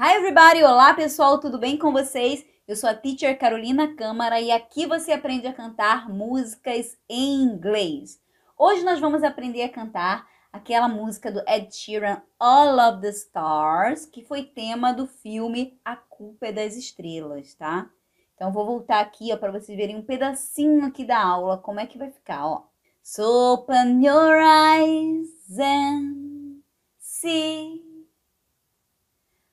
Hi everybody! Olá pessoal, tudo bem com vocês? Eu sou a teacher Carolina Câmara e aqui você aprende a cantar músicas em inglês. Hoje nós vamos aprender a cantar aquela música do Ed Sheeran, All of the Stars, que foi tema do filme A Culpa é das Estrelas, tá? Então vou voltar aqui, ó, para vocês verem um pedacinho aqui da aula, como é que vai ficar, ó. So open your eyes and see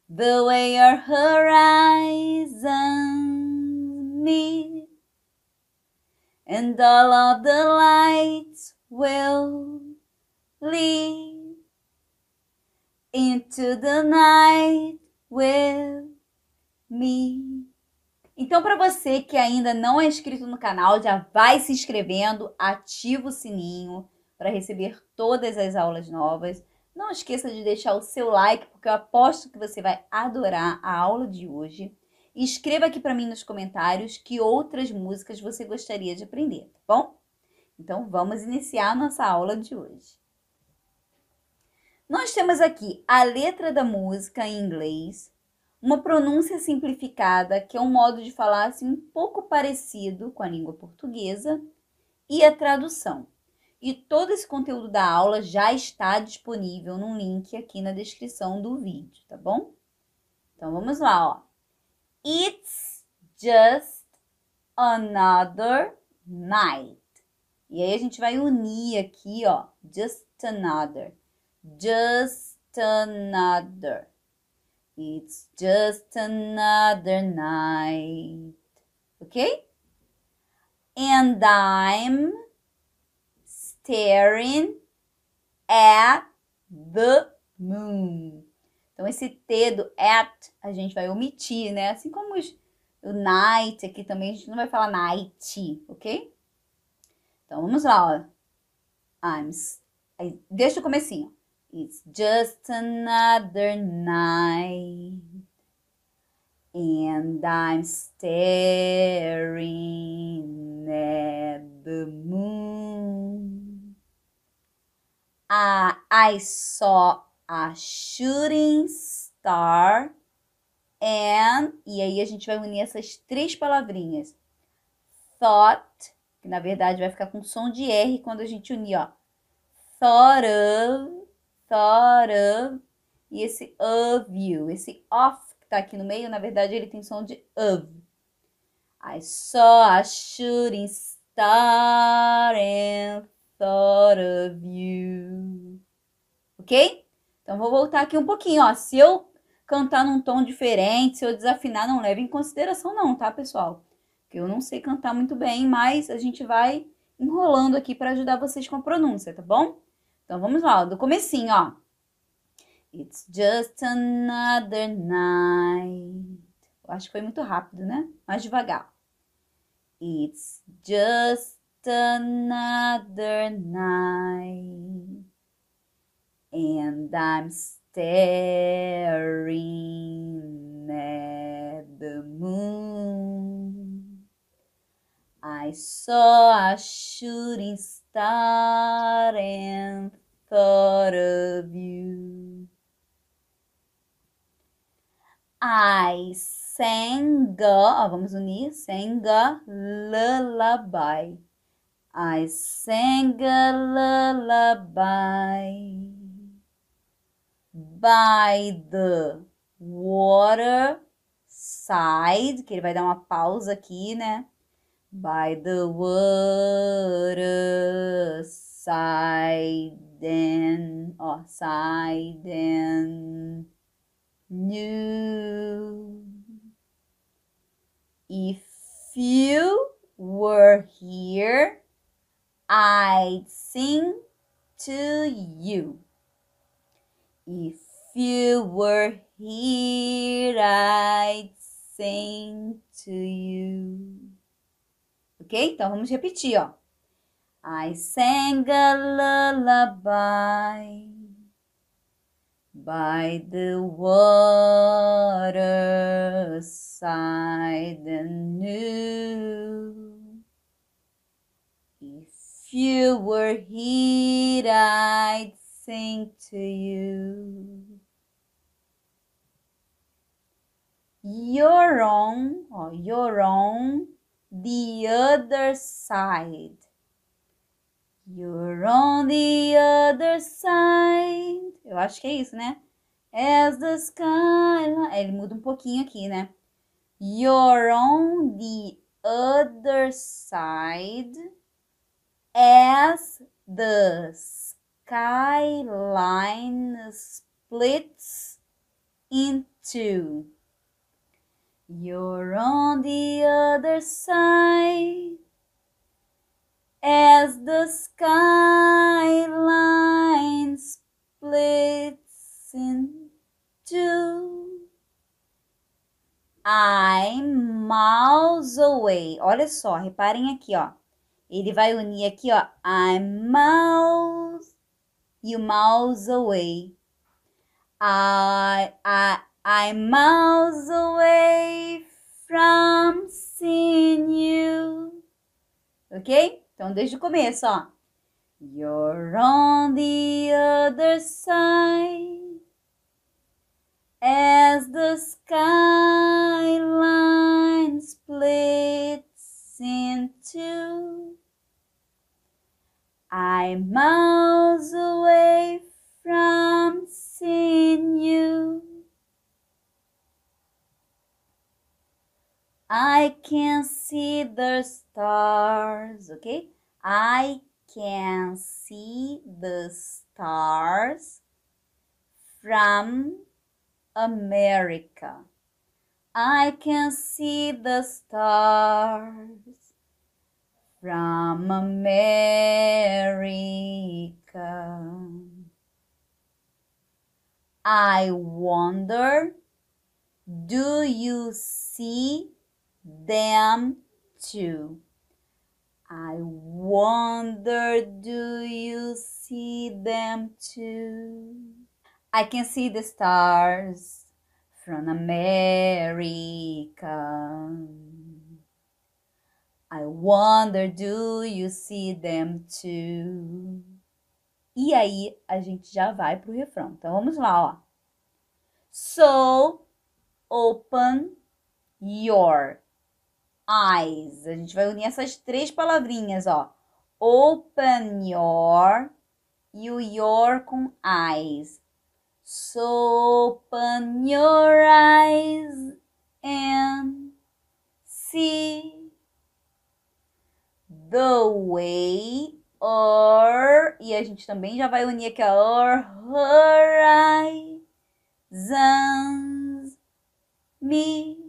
the way your horizon meet, and all of the lights will lead into the night with me. Então, para você que ainda não é inscrito no canal, já vai se inscrevendo, ativa o sininho para receber todas as aulas novas. Não esqueça de deixar o seu like, porque eu aposto que você vai adorar a aula de hoje. E escreva aqui para mim nos comentários que outras músicas você gostaria de aprender, tá bom? Então vamos iniciar a nossa aula de hoje. Nós temos aqui a letra da música em inglês, uma pronúncia simplificada, que é um modo de falar assim, um pouco parecido com a língua portuguesa, e a tradução. E todo esse conteúdo da aula já está disponível no link aqui na descrição do vídeo, tá bom? Então vamos lá, ó. It's just another night. E aí a gente vai unir aqui, ó, just another. Just another. It's just another night. Okay? And I'm staring at the moon. Então, esse T do at a gente vai omitir, né? Assim como os, o night aqui também, a gente não vai falar night, ok? Então, vamos lá, ó. I'm... Deixa o comecinho. It's just another night And I'm staring at the moon uh, I saw a shooting star and e aí a gente vai unir essas três palavrinhas. Thought, que na verdade vai ficar com som de R quando a gente unir, ó. Thought of, thought of, e esse of you, esse off que tá aqui no meio, na verdade ele tem som de of. I saw a shooting star and thought of you. Ok? Então, vou voltar aqui um pouquinho, ó. Se eu cantar num tom diferente, se eu desafinar, não leve em consideração não, tá, pessoal? Porque eu não sei cantar muito bem, mas a gente vai enrolando aqui para ajudar vocês com a pronúncia, tá bom? Então, vamos lá, do comecinho, ó. It's just another night. Eu acho que foi muito rápido, né? Mais devagar. It's just another night and I'm staring at the moon. I saw a shooting star and thought of you. I sang a, vamos unir, sang a lullaby I sang a lullaby by the water side, que ele vai dar uma pausa aqui, né? By the water side and, ó, side and new. If you were here, I'd sing to you. If you were here, I'd sing to you. Ok? Então vamos repetir, ó. I sang a lullaby by the water side and knew you were here, I'd sing to you. You're on, ó, you're on the other side. You're on the other side. Eu acho que é isso, né? As the sky. Ele muda um pouquinho aqui, né? You're on the other side as the skyline splits in two. You're on the other side as the skyline splits in two. I'm miles away. Olha só, reparem aqui, ó. Ele vai unir aqui, ó. I'm miles e o miles away. I, I, I'm miles away from seeing you. Ok? Então, desde o começo, ó. You're on the other side as the skyline splits in two. I'm miles away from seeing you. I can see the stars, okay? I can see the stars from America. I can see the stars from America. I wonder, do you see them too? I wonder, do you see them too? I can see the stars from America. I wonder, do you see them too? E aí a gente já vai pro refrão. Então vamos lá, ó. So open your eyes. A gente vai unir essas três palavrinhas, ó. Open your e o your com eyes. So open your eyes and see the way or e a gente também já vai unir aqui a or horizons me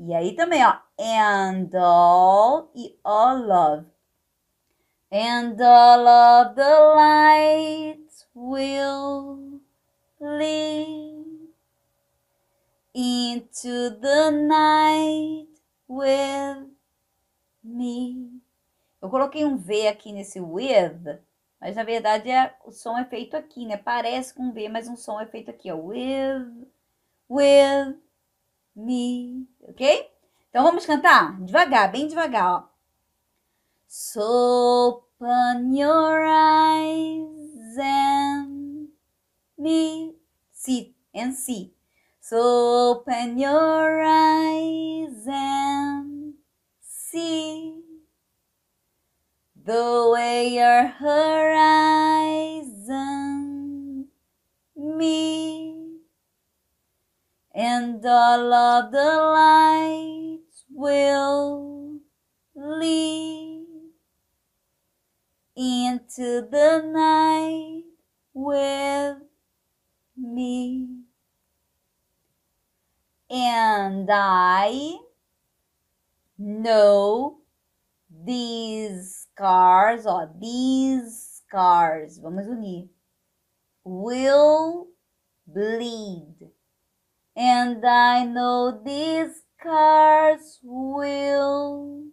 e aí também ó and all e all of and all of the lights will lead into the night with me. Eu coloquei um V aqui nesse with, mas na verdade é, o som é feito aqui, né? Parece com um V, mas um som é feito aqui, ó. With, with me, ok? Então vamos cantar devagar, bem devagar, ó. So open your eyes and me, see and see. So open your eyes and see the way your horizon me and all of the lights will lead into the night with me. And I know these scars, or these scars, vamos unir, will bleed. And I know these scars will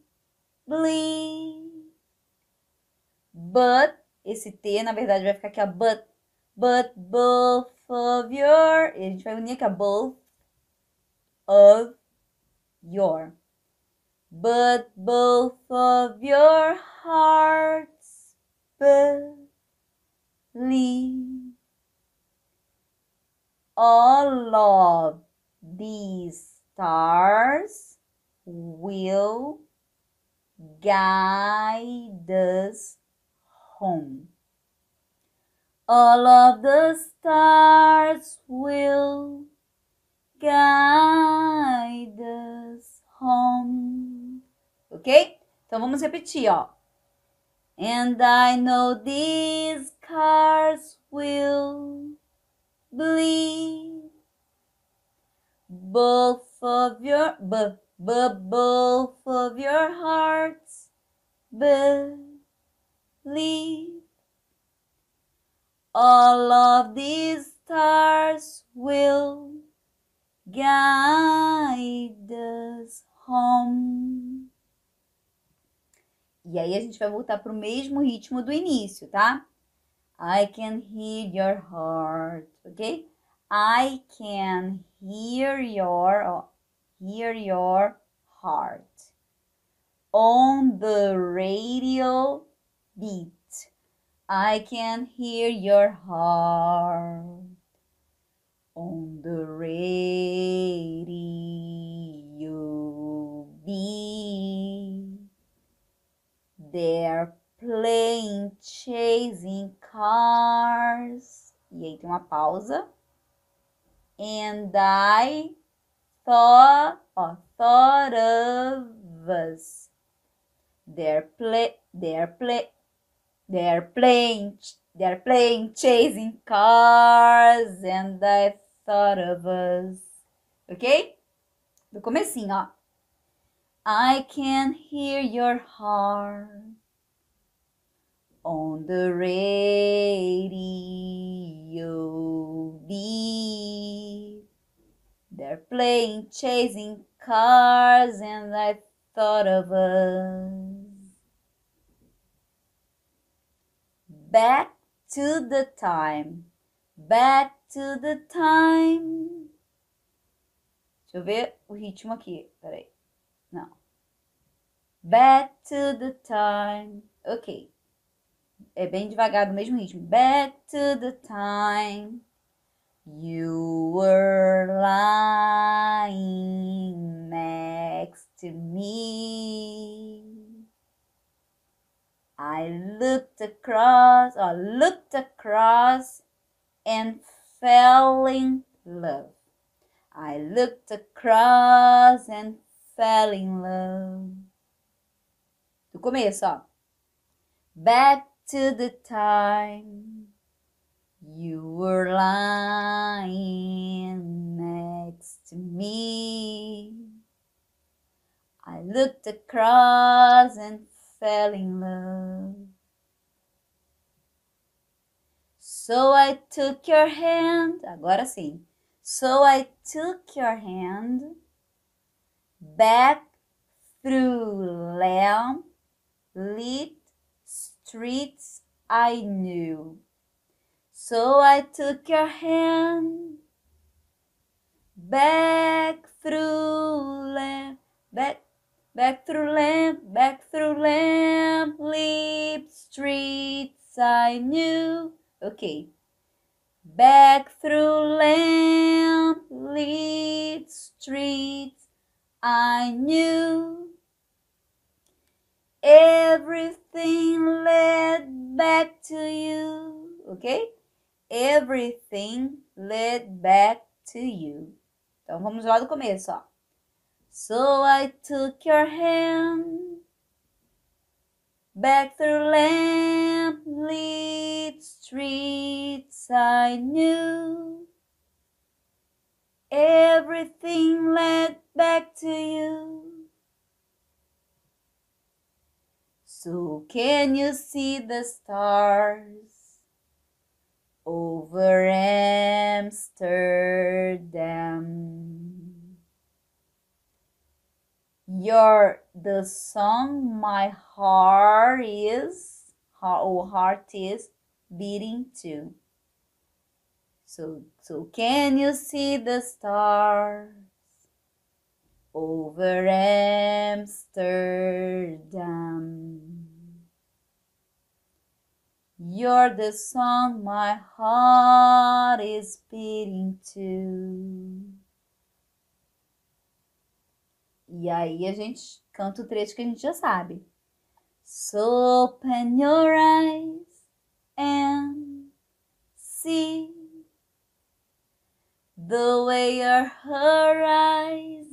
bleed. But, esse T, na verdade, vai ficar aqui a but. But both of your... E a gente vai unir aqui a both of your. But both of your hearts believe. All of these stars will guide us home. All of the stars will guide us home. Ok? Então vamos repetir, ó. And I know these cars will bleed both of your b, b both of your hearts believe all of these stars will guide us home. E aí a gente vai voltar para o mesmo ritmo do início, tá? I can hear your heart, ok? I can hear your hear your heart on the radio beat. I can hear your heart on the radio beat. They're playing chasing cars. E aí tem uma pausa. And I thought, ó, thought of us. They're play, they're play, they're playing, they're playing chasing cars, and I thought of us. Ok? Do comecinho, ó. I can hear your heart on the radio. They're playing chasing cars, and I thought of us. Back to the time, back to the time. Deixa eu ver o ritmo aqui, peraí. Não. Back to the time. Ok. É bem devagar, do mesmo ritmo. Back to the time you were lying next to me. I looked across, or looked across and fell in love. I looked across and fell in love. Do começo, ó. Back to the time you were lying next to me. I looked across and fell in love. So I took your hand, agora sim. So I took your hand back through lamp lit streets I knew. So I took your hand back through lamp, back, back through lamp, back through lamp lit streets I knew. Okay. Back through Everything led back to you. Então vamos lá do começo, ó. So I took your hand back through lamp lit streets I knew. Everything led back to you. So can you see the stars over Amsterdam? You're the song my heart is, or heart is beating to. So, so can you see the stars over Amsterdam? You're the song my heart is beating to. E aí a gente canta o trecho que a gente já sabe. So open your eyes and see the way your horizons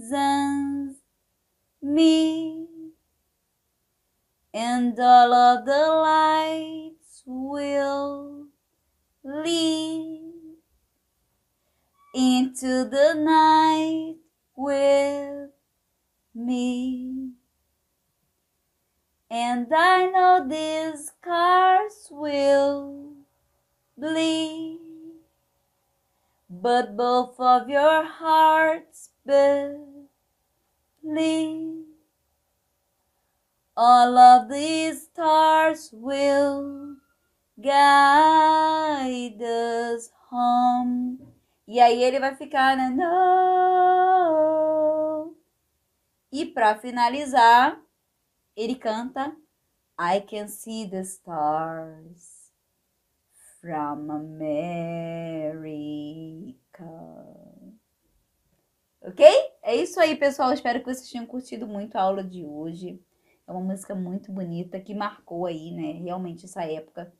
meet and all of the lights will lead into the night with me. And I know these scars will bleed, but both of your hearts believe. All of these stars will guide us home. E aí ele vai ficar, né? No. E para finalizar, ele canta I can see the stars from America. Ok? É isso aí, pessoal. Espero que vocês tenham curtido muito a aula de hoje. É uma música muito bonita que marcou aí, né? Realmente essa época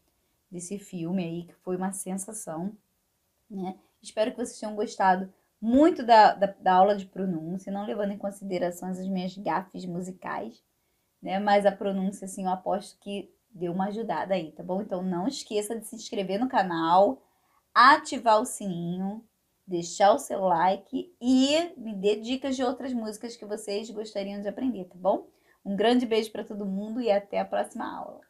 desse filme aí, que foi uma sensação, né? Espero que vocês tenham gostado muito da, da, da aula de pronúncia, não levando em consideração as minhas gafes musicais, né? Mas a pronúncia, assim, eu aposto que deu uma ajudada aí, tá bom? Então não esqueça de se inscrever no canal, ativar o sininho, deixar o seu like e me dê dicas de outras músicas que vocês gostariam de aprender, tá bom? Um grande beijo para todo mundo e até a próxima aula.